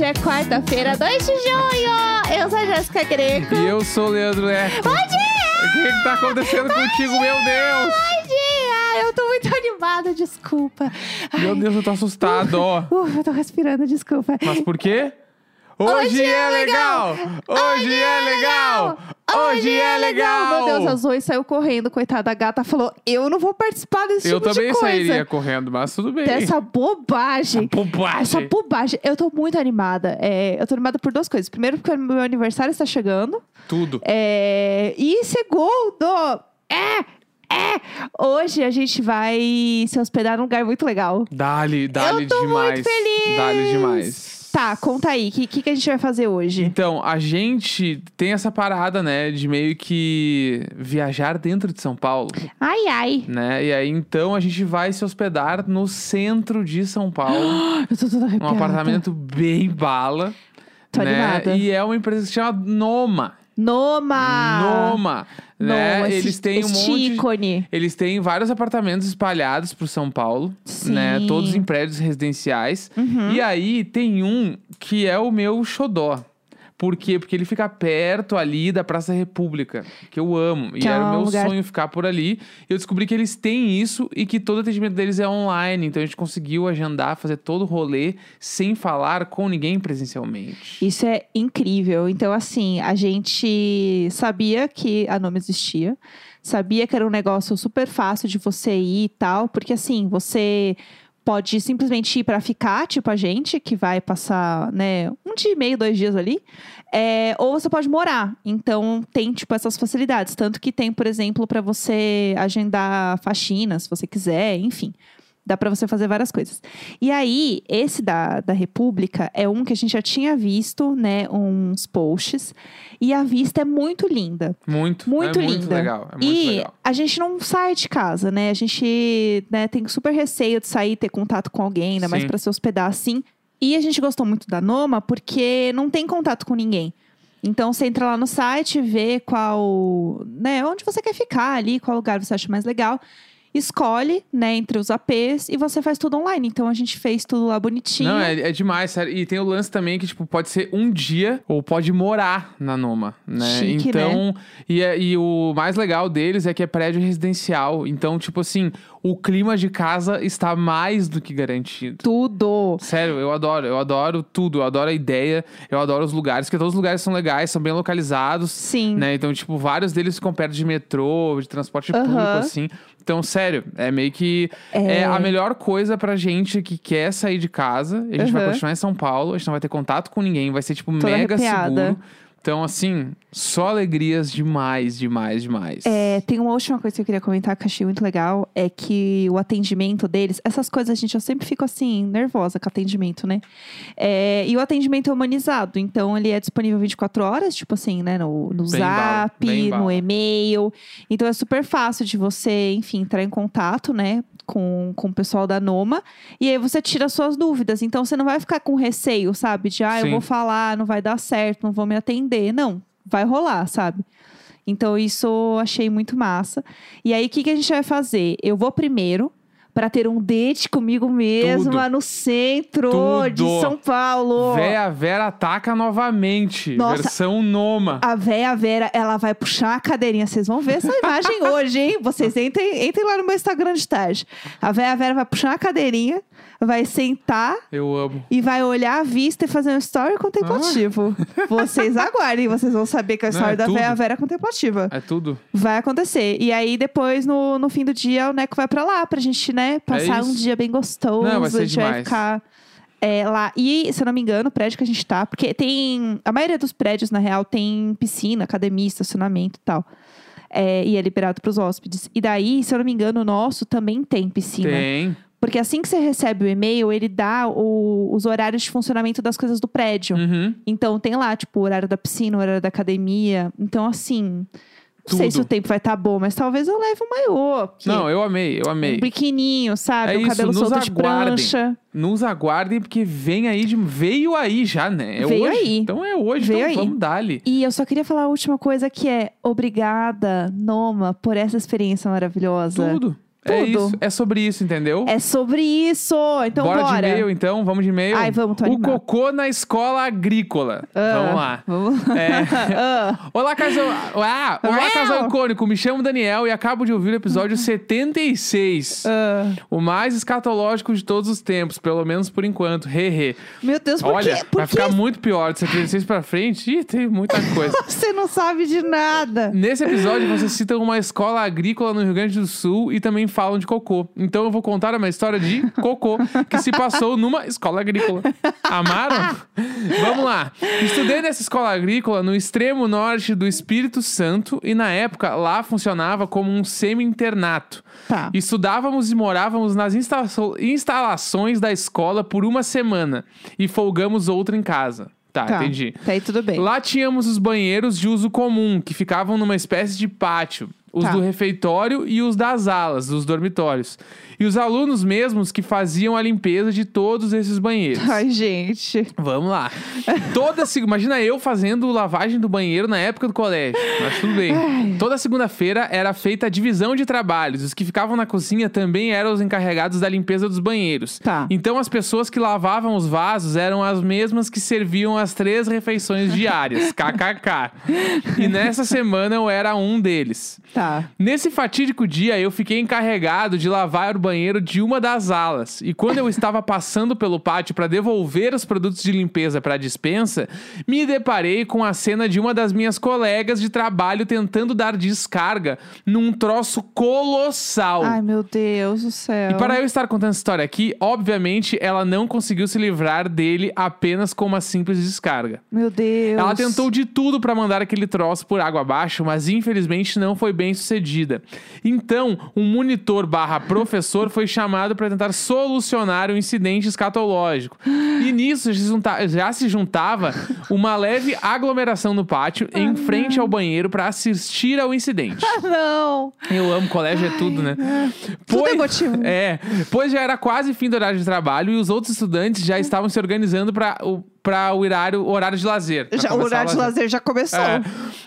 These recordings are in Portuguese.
Hoje é quarta-feira, 2 de junho. Eu sou a Jéssica Greco. E eu sou o Leandro Neco. Bom dia! O que, que tá acontecendo contigo, meu Deus? Bom dia! Eu tô muito animada, desculpa. Meu Deus, eu tô assustado, ó. Uf, eu tô respirando, desculpa. Mas por quê? Hoje, é legal! Hoje é legal! Hoje é legal! Meu Deus, a Zoe saiu correndo, coitada. A gata falou: Eu não vou participar desse Eu tipo também de coisa. sairia correndo, mas tudo bem. Dessa bobagem. bobagem. Essa bobagem. Eu tô muito animada. É, eu tô animada por duas coisas. Primeiro, porque o meu aniversário está chegando. Tudo. É, e segundo, é, é, hoje a gente vai se hospedar num lugar muito legal. Dá-lhe, dá-lhe Eu tô demais. muito feliz. Dá-lhe demais. Tá, conta aí, o que, que, que a gente vai fazer hoje? Então, a gente tem essa parada, né, de meio que viajar dentro de São Paulo, Ai, ai. né? E aí, então, a gente vai se hospedar no centro de São Paulo, Eu tô toda arrepiada. apartamento bem bala. Tô né? animada. E é uma empresa que se chama Noma. Noma! Noma. Né? Noma, Eles têm um monte. ícone. Eles têm vários apartamentos espalhados por São Paulo, né? Sim. Todos em prédios residenciais. Uhum. E aí tem um que é o meu xodó. Por quê? Porque ele fica perto ali da Praça República, que eu amo. E Que é era o um meu lugar- sonho ficar por ali. Eu descobri que eles têm isso e que todo atendimento deles é online. Então a gente conseguiu agendar, fazer todo o rolê sem falar com ninguém presencialmente. Isso é incrível. Então, assim, a gente sabia que a Noma existia, sabia que era um negócio super fácil de você ir e tal, porque assim, você pode simplesmente ir para ficar, tipo a gente, que vai passar, né, um dia e meio, dois dias ali, é, ou você pode morar. Então, tem, tipo, essas facilidades. Tanto que tem, por exemplo, para você agendar faxina, se você quiser, enfim. Dá para você fazer várias coisas. E aí, esse da, da República é um que a gente já tinha visto, né? Uns posts. E a vista é muito linda. Muito, Muito é muito linda. legal. É muito e legal. a gente não sai de casa, né? A gente né, tem super receio de sair, ter contato com alguém, ainda mais Sim. para se hospedar assim. E a gente gostou muito da Noma porque não tem contato com ninguém. Então você entra lá no site, vê qual, né, onde você quer ficar ali, qual lugar você acha mais legal. Escolhe, né, entre os APs e você faz tudo online. Então a gente fez tudo lá bonitinho. Não, é, é demais, sério. E tem o lance também que, tipo, pode ser um dia ou pode morar na Noma, né? Chique, então, e, é- e o mais legal deles é que é prédio residencial. Então, tipo assim, o clima de casa está mais do que garantido. Tudo. Sério, eu adoro, eu adoro tudo, eu adoro a ideia, eu adoro os lugares, porque todos os lugares são legais, são bem localizados, Sim. né? Então, tipo, vários deles ficam perto de metrô, de transporte Aham. público, assim. Então, sério, é meio que É. é, a melhor coisa pra gente que quer sair de casa. A gente vai Aham. continuar em São Paulo, a gente não vai ter contato com ninguém, vai ser, tipo, Toda mega arrepiada. seguro. Então, assim, só alegrias demais, demais, demais. É, tem uma última coisa que eu queria comentar que eu achei muito legal, é que o atendimento deles, essas coisas, gente, eu sempre fico assim, nervosa com atendimento, né? É, e o atendimento é humanizado, então ele é disponível 24 horas, tipo assim, né? No, no Bem zap, bala. no e-mail. Então é super fácil de você, enfim, entrar em contato, né? Com, com o pessoal da Noma. E aí você tira as suas dúvidas. Então você não vai ficar com receio, sabe? De, ah, eu Sim. vou falar, não vai dar certo, não vou me atender. Não, vai rolar, sabe? Então, isso eu achei muito massa. E aí, o que, que a gente vai fazer? Eu vou primeiro para ter um date comigo mesmo Tudo. lá no centro de Tudo. São Paulo. Véia Vera ataca novamente. Nossa. Versão Noma. A véia Vera, ela vai puxar a cadeirinha. Vocês vão ver essa imagem hoje, hein? Vocês entrem, entrem lá no meu Instagram de tarde. A véia Vera vai puxar a cadeirinha, vai sentar Eu amo. e vai olhar a vista e fazer um story contemplativo. Vocês aguardem, vocês vão saber que a Não, história é da tudo. véia Vera é contemplativa. É tudo. Vai acontecer. E aí, depois, no, no fim do dia, o Neco vai pra lá pra gente, né, passar um isso. dia bem gostoso. Não, vai ser a gente vai demais. ficar é, lá. E, se eu não me engano, o prédio que a gente tá, porque tem. A maioria dos prédios, na real, tem piscina, academia, estacionamento e tal. É, e é liberado pros hóspedes. E daí, se eu não me engano, o nosso também tem piscina. Tem. Porque assim que você recebe o e-mail, ele dá o- os horários de funcionamento das coisas do prédio. Uhum. Então tem lá, tipo, o horário da piscina, o horário da academia. Então, assim. Não sei Tudo. se o tempo vai estar bom, mas talvez eu leve um maiô. Não, eu amei, eu amei. Um biquininho, sabe? É o isso, cabelo solto de aguardem. prancha. Nos aguardem, porque vem aí, de... veio aí já, né? É Veio hoje. aí. Então é hoje, Veio então aí. vamos dar-lhe. E eu só queria falar a última coisa que é obrigada, Noma, por essa experiência maravilhosa. Tudo. É Tudo. isso, é sobre isso, entendeu? É sobre isso. Então bora, bora. de e-mail, então? Vamos de e-mail? Ai, vamos, tô O animada. cocô na escola agrícola. Ah, Vamos lá. Vamos lá. É. Ah, Olá, casal. Ah, olá, casal icônico. Me chamo Daniel e acabo de ouvir o episódio 76. ah. O mais escatológico de todos os tempos, pelo menos por enquanto. Hehe. Meu Deus, por Olha, quê? Por vai que ficar muito pior de 76 pra frente. Ih, tem muita coisa. você não sabe de nada? Nesse episódio, vocês citam uma escola agrícola no Rio Grande do Sul e também falam de cocô. Então eu vou contar uma história de cocô que se passou numa escola agrícola. Amaram? Vamos lá. Estudei nessa escola agrícola no extremo norte do Espírito Santo e na época lá funcionava como um semi-internato. Tá. Estudávamos e morávamos nas insta- instalações da escola por uma semana e folgamos outra em casa. Tá, Tá. entendi. Tá aí tudo bem. Lá tínhamos os banheiros de uso comum, que ficavam numa espécie de pátio. Os Tá. do refeitório e os das alas, dos dormitórios. E os alunos mesmos que faziam a limpeza de todos esses banheiros. Ai, gente. Vamos lá. Toda seg- Imagina eu fazendo lavagem do banheiro na época do colégio. Mas tudo bem. Ai. Toda segunda-feira era feita a divisão de trabalhos. Os que ficavam na cozinha também eram os encarregados da limpeza dos banheiros. Tá. Então as pessoas que lavavam os vasos eram as mesmas que serviam as três refeições diárias. KKK. E nessa semana eu era um deles. Tá. Nesse fatídico dia, eu fiquei encarregado de lavar o banheiro de uma das alas. E quando eu estava passando pelo pátio para devolver os produtos de limpeza para a dispensa, me deparei com a cena de uma das minhas colegas de trabalho tentando dar descarga num troço colossal. Ai, meu Deus do céu. E para eu estar contando essa história aqui, obviamente ela não conseguiu se livrar dele apenas com uma simples descarga. Meu Deus. Ela tentou de tudo pra mandar aquele troço por água abaixo, mas infelizmente não foi bem sucedida. Então, um monitor barra professor foi chamado para tentar solucionar o incidente escatológico. E nisso já se juntava uma leve aglomeração no pátio em frente ao banheiro para assistir ao incidente. Ah, não. Eu amo, colégio é tudo, né? Tudo é motivo. É, pois já era quase fim do horário de trabalho e os outros estudantes já estavam se organizando para o, pra o horário, horário de lazer. Já, o horário de lazer já começou. é.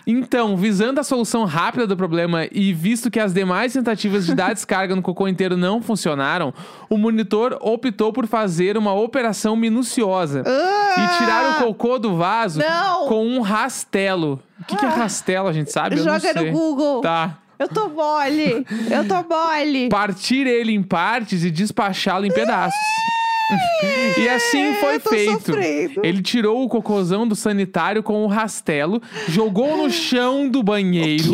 Então, visando a solução rápida do problema e visto que as demais tentativas de dar descarga no cocô inteiro não funcionaram, o monitor optou por fazer uma operação minuciosa Ah! e tirar o cocô do vaso Não! com um rastelo. O que, que é rastelo, a gente sabe? Joga no Google. Tá. Eu tô mole. Eu tô mole. Partir ele em partes e despachá-lo em pedaços. E assim foi eu tô feito. sofrendo. Ele tirou o cocôzão do sanitário com o rastelo, jogou no chão do banheiro,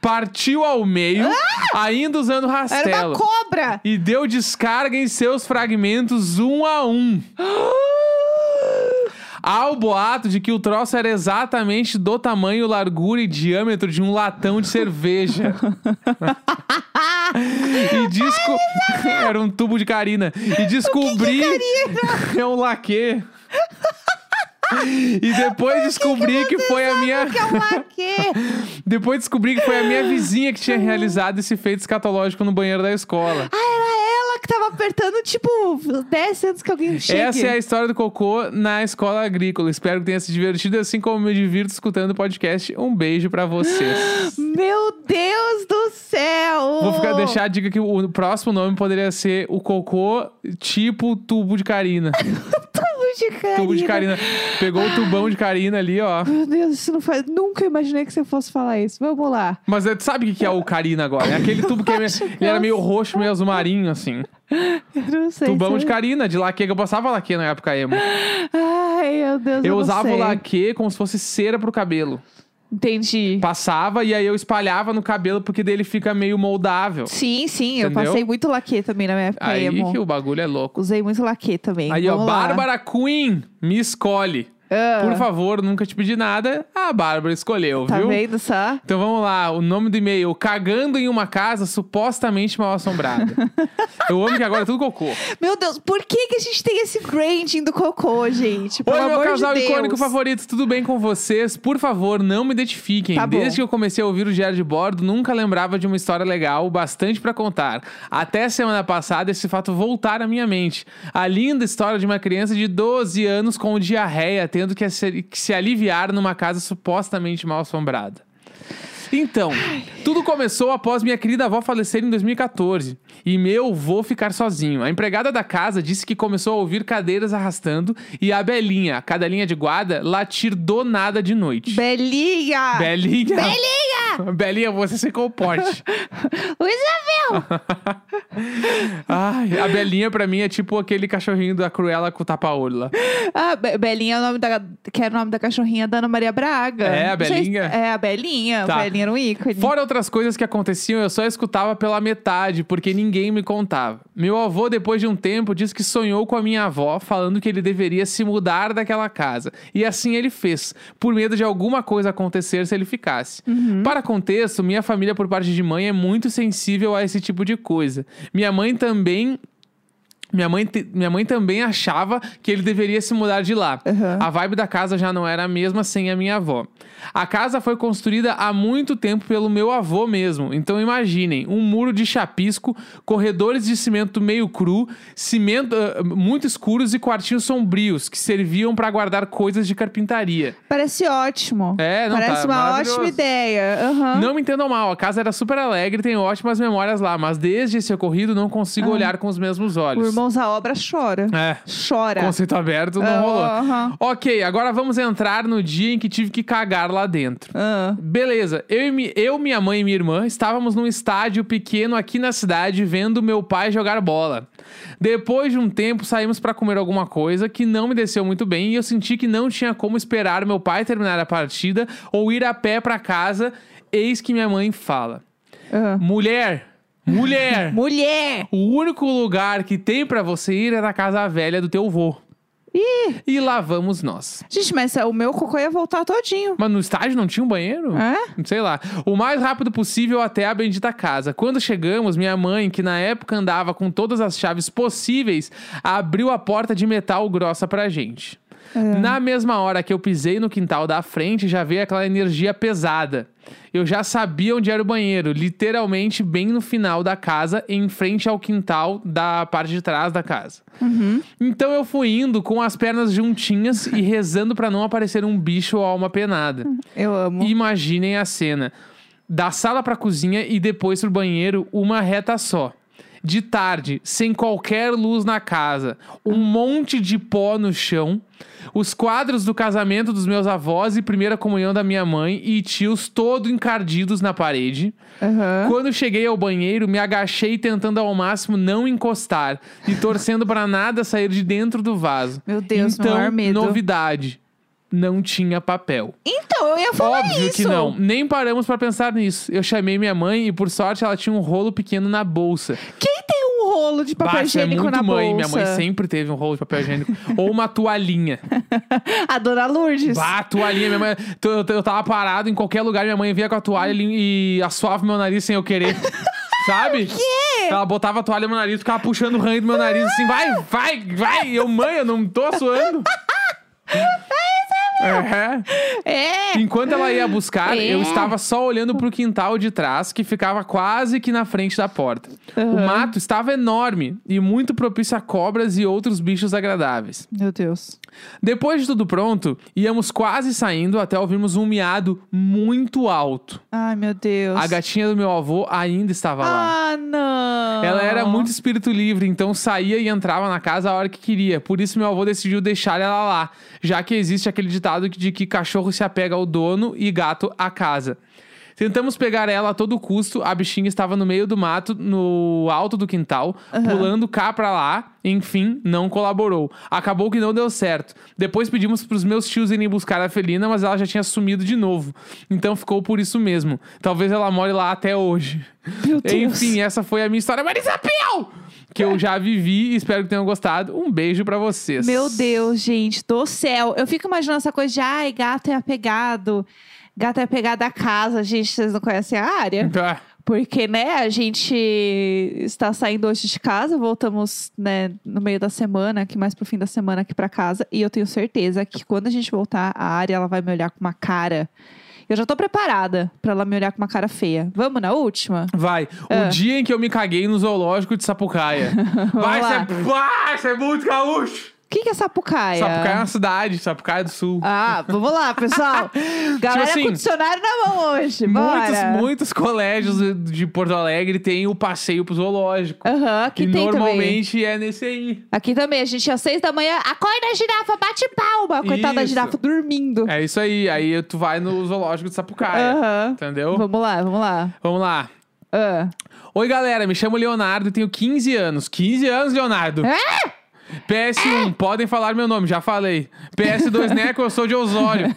partiu ao meio, ainda usando o Era rastelo. uma cobra. E deu descarga em seus fragmentos um a um. Há o boato de que o troço era exatamente do tamanho, largura e diâmetro de um latão de cerveja. e disco. era um tubo de carina. E descobri. é um laque. E depois descobri que, foi a minha. Que é um laque. Depois descobri que foi a minha vizinha que tinha realizado esse feito escatológico no banheiro da escola. Ah, era que tava apertando, tipo, 10 antes que alguém chegue. Essa é a história do cocô na escola agrícola. Espero que tenha se divertido assim como me divirto escutando o podcast. Um beijo pra vocês. Meu Deus do céu! Vou ficar, deixar a dica que o próximo nome poderia ser o cocô tipo tubo de carina. Tubo de carina. tubo de carina. Pegou o tubão de carina ali, ó. Meu Deus, isso não faz. Nunca imaginei que você fosse falar isso. Vamos lá. Mas tu sabe o que é o carina agora? É aquele tubo que é meio- que ele era eu meio roxo, meio azul marinho, assim. Eu não sei. Tubão se- de carina, de laque, que eu passava laque na época emo. Ai, meu Deus. Eu não usava o laque como se fosse cera pro cabelo. Entendi. Passava e aí eu espalhava no cabelo porque dele fica meio moldável. Sim, sim. Eu Entendeu? passei muito laque também na minha época Aí emo. que o bagulho é louco. Usei muito laque também. Aí, ó, Vamos lá. Bárbara Queen, me escolhe. Ah, Por favor, nunca te pedi nada. A Bárbara escolheu, Tá viu? vendo só? Então vamos lá, o nome do e-mail: Cagando em uma casa supostamente mal assombrada. Eu amo que agora é tudo cocô. Meu Deus, por que, que a gente tem esse branding do cocô, gente? Pelo Oi, meu casal de icônico favorito, tudo bem com vocês? Por favor, não me identifiquem. Tá. Desde que eu comecei a ouvir o Diário de Bordo, nunca lembrava de uma história legal, bastante pra contar. Até semana passada, esse fato voltar à minha mente. A linda história de uma criança de 12 anos com diarreia, tendo que se, que se aliviar numa casa supostamente mal assombrada. Então, tudo começou após minha querida avó falecer em 2014 e meu avô ficar sozinho. A empregada da casa disse que começou a ouvir cadeiras arrastando e a Belinha, a cadelinha de guarda, latir do nada de noite. Belinha! Belinha! Belinha! Belinha, você se comporte. Isabel! Ai, a Belinha pra mim é tipo aquele cachorrinho da Cruella com o tapa-olho lá. Ah, Be- Belinha é o nome da, que era o nome da cachorrinha da Ana Maria Braga. É, a Belinha. É, a Belinha. Tá. A Belinha era um ícone. Fora outras coisas que aconteciam, eu só escutava pela metade, porque ninguém me contava. Meu avô, depois de um tempo, disse que sonhou com a minha avó, falando que ele deveria se mudar daquela casa. E assim ele fez, por medo de alguma coisa acontecer se ele ficasse. Para contexto, minha família, por parte de mãe, é muito sensível a esse tipo de coisa. Minha mãe também. Minha mãe, te- minha mãe também achava que ele deveria se mudar de lá. Aham. A vibe da casa já não era a mesma sem a minha avó. A casa foi construída há muito tempo pelo meu avô mesmo. Então imaginem, um muro de chapisco, corredores de cimento meio cru, cimento ah, muito escuros e quartinhos sombrios que serviam para guardar coisas de carpintaria. Parece ótimo. É, não Parece tá uma ótima ideia. Aham. Não me entendam mal, a casa era super alegre, tem ótimas memórias lá, mas desde esse ocorrido não consigo olhar com os mesmos O olhos. Irmãos à Obra chora. É. Chora. Conceito aberto não Ah, rolou. aham. Ok, agora vamos entrar no dia em que tive que cagar lá dentro. Ah. Beleza, eu, e eu, minha mãe e minha irmã estávamos num estádio pequeno aqui na cidade vendo meu pai jogar bola. Depois de um tempo, saímos para comer alguma coisa que não me desceu muito bem e eu senti que não tinha como esperar meu pai terminar a partida ou ir a pé para casa. Eis que minha mãe fala: Ah. Mulher, mulher, Mulher! o único lugar que tem para você ir é na casa velha do teu vô. Ih! E lá vamos nós. Gente, mas o meu cocô ia voltar todinho. Mas no estádio não tinha um banheiro? É? Sei lá. O mais rápido possível até a bendita casa. Quando chegamos, minha mãe, que na época andava com todas as chaves possíveis, abriu a porta de metal grossa pra gente. Na mesma hora que eu pisei no quintal da frente, já veio aquela energia pesada. Eu já sabia onde era o banheiro, literalmente bem no final da casa, em frente ao quintal da parte de trás da casa. Então eu fui indo com as pernas juntinhas e rezando pra não aparecer um bicho ou alma penada. Eu amo. Imaginem a cena. Da sala pra cozinha e depois pro banheiro, uma reta só. De tarde, sem qualquer luz na casa, um monte de pó no chão, os quadros do casamento dos meus avós e primeira comunhão da minha mãe e tios todo encardidos na parede. Aham. Quando cheguei ao banheiro, me agachei tentando ao máximo não encostar e torcendo pra nada sair de dentro do vaso. Meu Deus, então, maior medo. novidade, não tinha papel. Então, eu ia falar Óbvio isso. que não. Nem paramos pra pensar nisso. Eu chamei minha mãe e, por sorte, ela tinha um rolo pequeno na bolsa. Quem tem um rolo de papel isso é higiênico muito na mãe. bolsa? Minha mãe sempre teve um rolo de papel higiênico. Ou uma toalhinha. A dona Lourdes. Bah, toalhinha. Minha mãe... Eu, eu- eu tava parado em qualquer lugar, minha mãe vinha com a toalha e, e assoava meu nariz sem eu querer. Sabe? quê? Ela botava a toalha no meu nariz, ficava puxando o ranho do meu nariz assim, vai, vai, vai. Eu, mãe, eu não tô suando. É. É. Enquanto ela ia buscar, É. eu estava só olhando pro quintal de trás, que ficava quase que na frente da porta. O Aham. mato estava enorme e muito propício a cobras e outros bichos agradáveis. Meu Deus. Depois de tudo pronto, íamos quase saindo até ouvirmos um miado muito alto. Ai, meu Deus. A gatinha do meu avô ainda estava lá. Ah, não. Ela era muito espírito livre, então saía e entrava na casa a hora que queria. Por isso meu avô decidiu deixar ela lá, já que existe aquele ditado de que cachorro se apega ao dono e gato à casa. Tentamos pegar ela a todo custo, a bichinha estava no meio do mato, no alto do quintal, pulando cá pra lá, enfim, não colaborou. Acabou que não deu certo. Depois pedimos pros meus tios irem buscar a felina, mas ela já tinha sumido de novo. Então ficou por isso mesmo. Talvez ela more lá até hoje. Meu Deus. Enfim, essa foi a minha história. Marisa Piau! Que eu já vivi e espero que tenham gostado. Um beijo pra vocês. Meu Deus, gente, do céu. Eu fico imaginando essa coisa de, ai, gato é apegado. Gato é apegado à casa. Gente, vocês não conhecem a área? Tá. Porque, né, a gente está saindo hoje de casa, voltamos, né, no meio da semana, aqui mais pro fim da semana aqui pra casa, e eu tenho certeza que quando a gente voltar, a área ela vai me olhar com uma cara. Eu já tô preparada pra ela me olhar com uma cara feia. Vamos na última? Vai. Ah. O dia em que eu me caguei no zoológico de Sapucaia. vai, lá. ser, vai ser muito gaúcho! Que, que é Sapucaia? Sapucaia é uma cidade, Sapucaia do Sul. Ah, vamos lá, pessoal. Galera assim, com dicionário na mão hoje. Muitos, Bora. muitos colégios de Porto Alegre têm o passeio pro zoológico. Aham, aqui e tem também. normalmente é nesse aí. Aqui também, a gente às seis da manhã, acorda girafa, bate palma. Coitada da girafa dormindo. É isso aí. Aí tu vai no zoológico de Sapucaia. Aham. Entendeu? Vamos lá, vamos lá. Vamos lá. Ah. Oi, galera. Me chamo Leonardo e tenho 15 anos. 15 anos, Leonardo. É? PS1, podem falar meu nome, já falei. PS2, Neco, eu sou de Osório.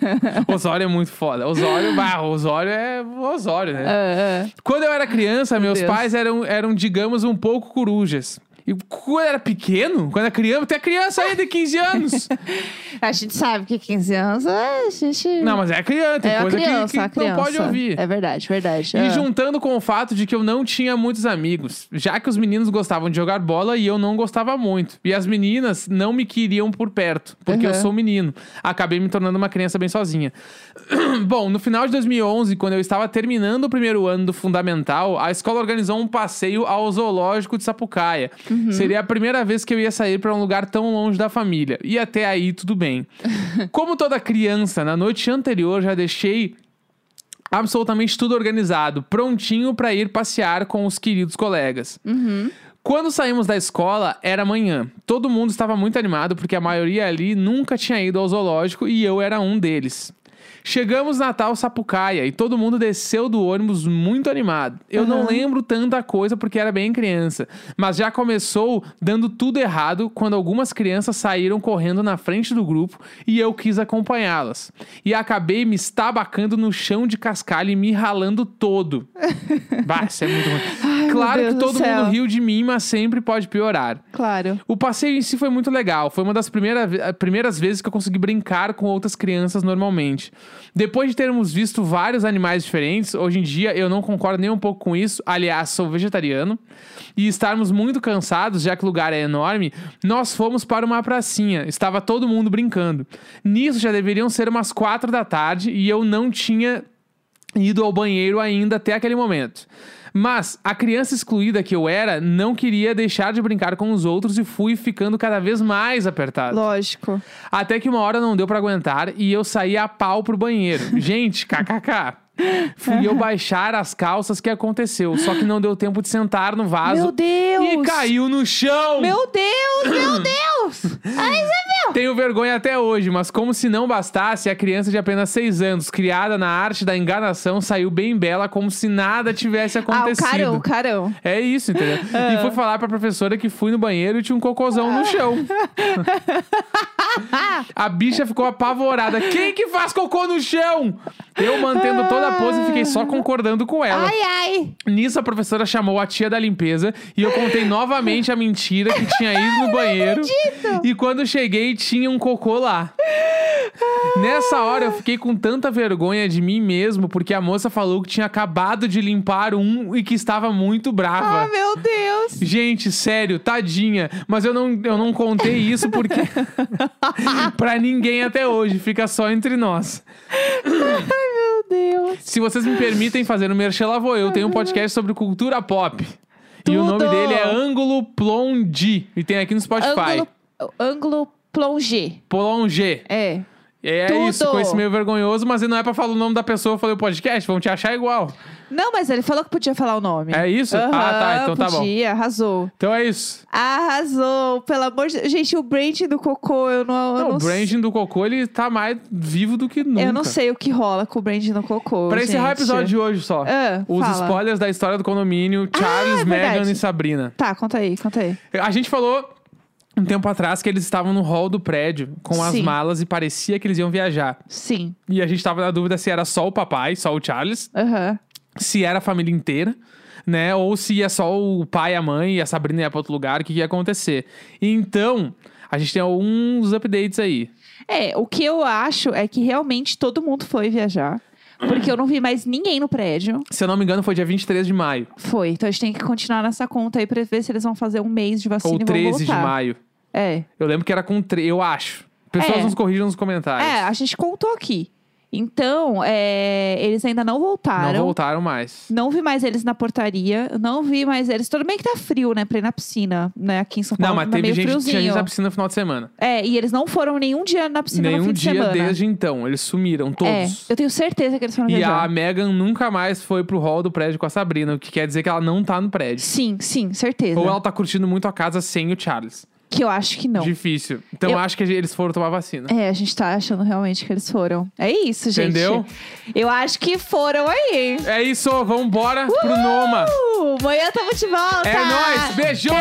Osório é muito foda. Osório, bah, Osório é Osório, né? Ah, ah. Quando eu era criança, meus Deus. pais eram, eram, digamos, um pouco corujas. E quando eu era pequeno, quando era criança, até criança aí de 15 anos. A gente sabe que 15 anos a gente. Não, mas é criança, tem é coisa que- criança, que, a criança. não pode ouvir. É verdade, verdade. E Ah. juntando com o fato de que eu não tinha muitos amigos, já que os meninos gostavam de jogar bola e eu não gostava muito. E as meninas não me queriam por perto, porque eu Uhum. sou menino. Acabei me tornando uma criança bem sozinha. Bom, no final de 2011, quando eu estava terminando o primeiro ano do fundamental, a escola organizou um passeio ao zoológico de Sapucaia. Uhum. Seria a primeira vez que eu ia sair para um lugar tão longe da família. E até aí tudo bem. Como toda criança, na noite anterior já deixei absolutamente tudo organizado, prontinho para ir passear com os queridos colegas. Quando saímos da escola, era manhã. Todo mundo estava muito animado porque a maioria ali nunca tinha ido ao zoológico e eu era um deles. Chegamos na tal Sapucaia e todo mundo desceu do ônibus muito animado. Eu não Aham. lembro tanta coisa porque era bem criança, mas já começou dando tudo errado quando algumas crianças saíram correndo na frente do grupo e eu quis acompanhá-las. E acabei me estabacando no chão de cascalho e me ralando todo. bah, isso é muito ruim. Ai, claro que todo mundo riu de mim, mas sempre pode piorar. Claro. O passeio em si foi muito legal. Foi uma das primeira, ve- primeiras vezes que eu consegui brincar com outras crianças normalmente. Depois de termos visto vários animais diferentes, hoje em dia eu não concordo nem um pouco com isso. Aliás, sou vegetariano. E estarmos muito cansados, já que o lugar é enorme, nós fomos para uma pracinha. Estava todo mundo brincando. Nisso já deveriam ser umas quatro da tarde e eu não tinha ido ao banheiro ainda até aquele momento. Mas a criança excluída que eu era não queria deixar de brincar com os outros e fui ficando cada vez mais apertado. Lógico. Até que uma hora não deu pra aguentar e eu saí a pau pro banheiro. Gente, kkk. Fui eu baixar as calças que aconteceu, só que não deu tempo de sentar no vaso Meu Deus! e caiu no chão. Meu Deus, meu Deus! Ai, meu! Tenho vergonha até hoje, mas como se não bastasse, a criança de apenas 6 anos, criada na arte da enganação, saiu bem bela, como se nada tivesse Ah, o acontecido. carão, o carão. É isso, entendeu? E fui falar pra professora que fui no banheiro e tinha um cocôzão no chão. a bicha ficou apavorada. Quem que faz cocô no chão? Eu mantendo toda a pose fiquei só concordando com ela. Ai, ai! Nisso, a professora chamou a tia da limpeza e eu contei novamente a mentira que tinha ido no banheiro. E quando cheguei, tinha um cocô lá. Nessa hora, eu fiquei com tanta vergonha de mim mesmo, porque a moça falou que tinha acabado de limpar um e que estava muito brava. Ah, meu Deus! Gente, sério, tadinha. Mas eu não, eu não contei isso porque. pra ninguém até hoje, fica só entre nós. Meu Deus! Se vocês me permitem fazer um merchan, lá vou eu. Tenho um podcast sobre cultura pop. E o nome Tudo! dele é Ângulo Plonge. E tem aqui no Spotify. Ângulo, ângulo plongé. É. É Tudo! isso, com esse meio vergonhoso, mas não é pra falar o nome da pessoa, eu falei o podcast, vão te achar igual. Não, mas ele falou que podia falar o nome. É isso? Ah, tá, então tá bom. Podia, arrasou. Então é isso. Arrasou, pelo amor de Deus. Gente, o branding do cocô, eu não. eu Não, não o branding do cocô, ele tá mais vivo do que nunca. Eu não sei o que rola com o branding do cocô. Pra encerrar o gente. episódio de hoje só. Ah, os fala. spoilers da história do condomínio, Charles, é Meghan verdade. e Sabrina. Tá, conta aí, conta aí. A gente falou um tempo atrás que eles estavam no hall do prédio com as Sim. malas e parecia que eles iam viajar. Sim. E a gente tava na dúvida se era só o papai, só o Charles, Aham. se era a família inteira, né? Ou se é só o pai, a mãe e a Sabrina ia pra outro lugar, o que, que ia acontecer. Então, a gente tem alguns updates aí. É, o que eu acho é que realmente todo mundo foi viajar. Porque eu não vi mais ninguém no prédio. Se eu não me engano, foi dia 23 de maio. Foi. Então a gente tem que continuar nessa conta aí pra ver se eles vão fazer um mês de vacina Ou e vão 13 de voltar. maio. É. Eu lembro que era com três, eu acho. Pessoas É. nos corrigem nos comentários. É, a gente contou aqui. Então, é, eles ainda não voltaram. Não voltaram. mais. Não vi mais eles na portaria. Não vi mais eles. Tudo bem que tá frio, né? Pra ir na piscina, né? Aqui em São Paulo. Não, mas tá teve meio gente que tinha na piscina no final de semana. É, e eles não foram nenhum dia na piscina no Nenhum fim de dia desde então. Eles sumiram, é, todos. É, eu tenho certeza que eles foram E viajar. a Megan nunca mais foi pro hall do prédio com a Sabrina, o que quer dizer que ela não tá no prédio. Sim, sim, certeza. Ou ela tá curtindo muito a casa sem o Charles. Que eu acho que não. Difícil. Então eu... acho que eles foram tomar vacina. É, a gente tá achando realmente que eles foram. É isso, gente. Entendeu? Eu acho que foram aí. É isso, vambora Uhul! pro Noma. Amanhã tamo de volta. É nóis, beijão!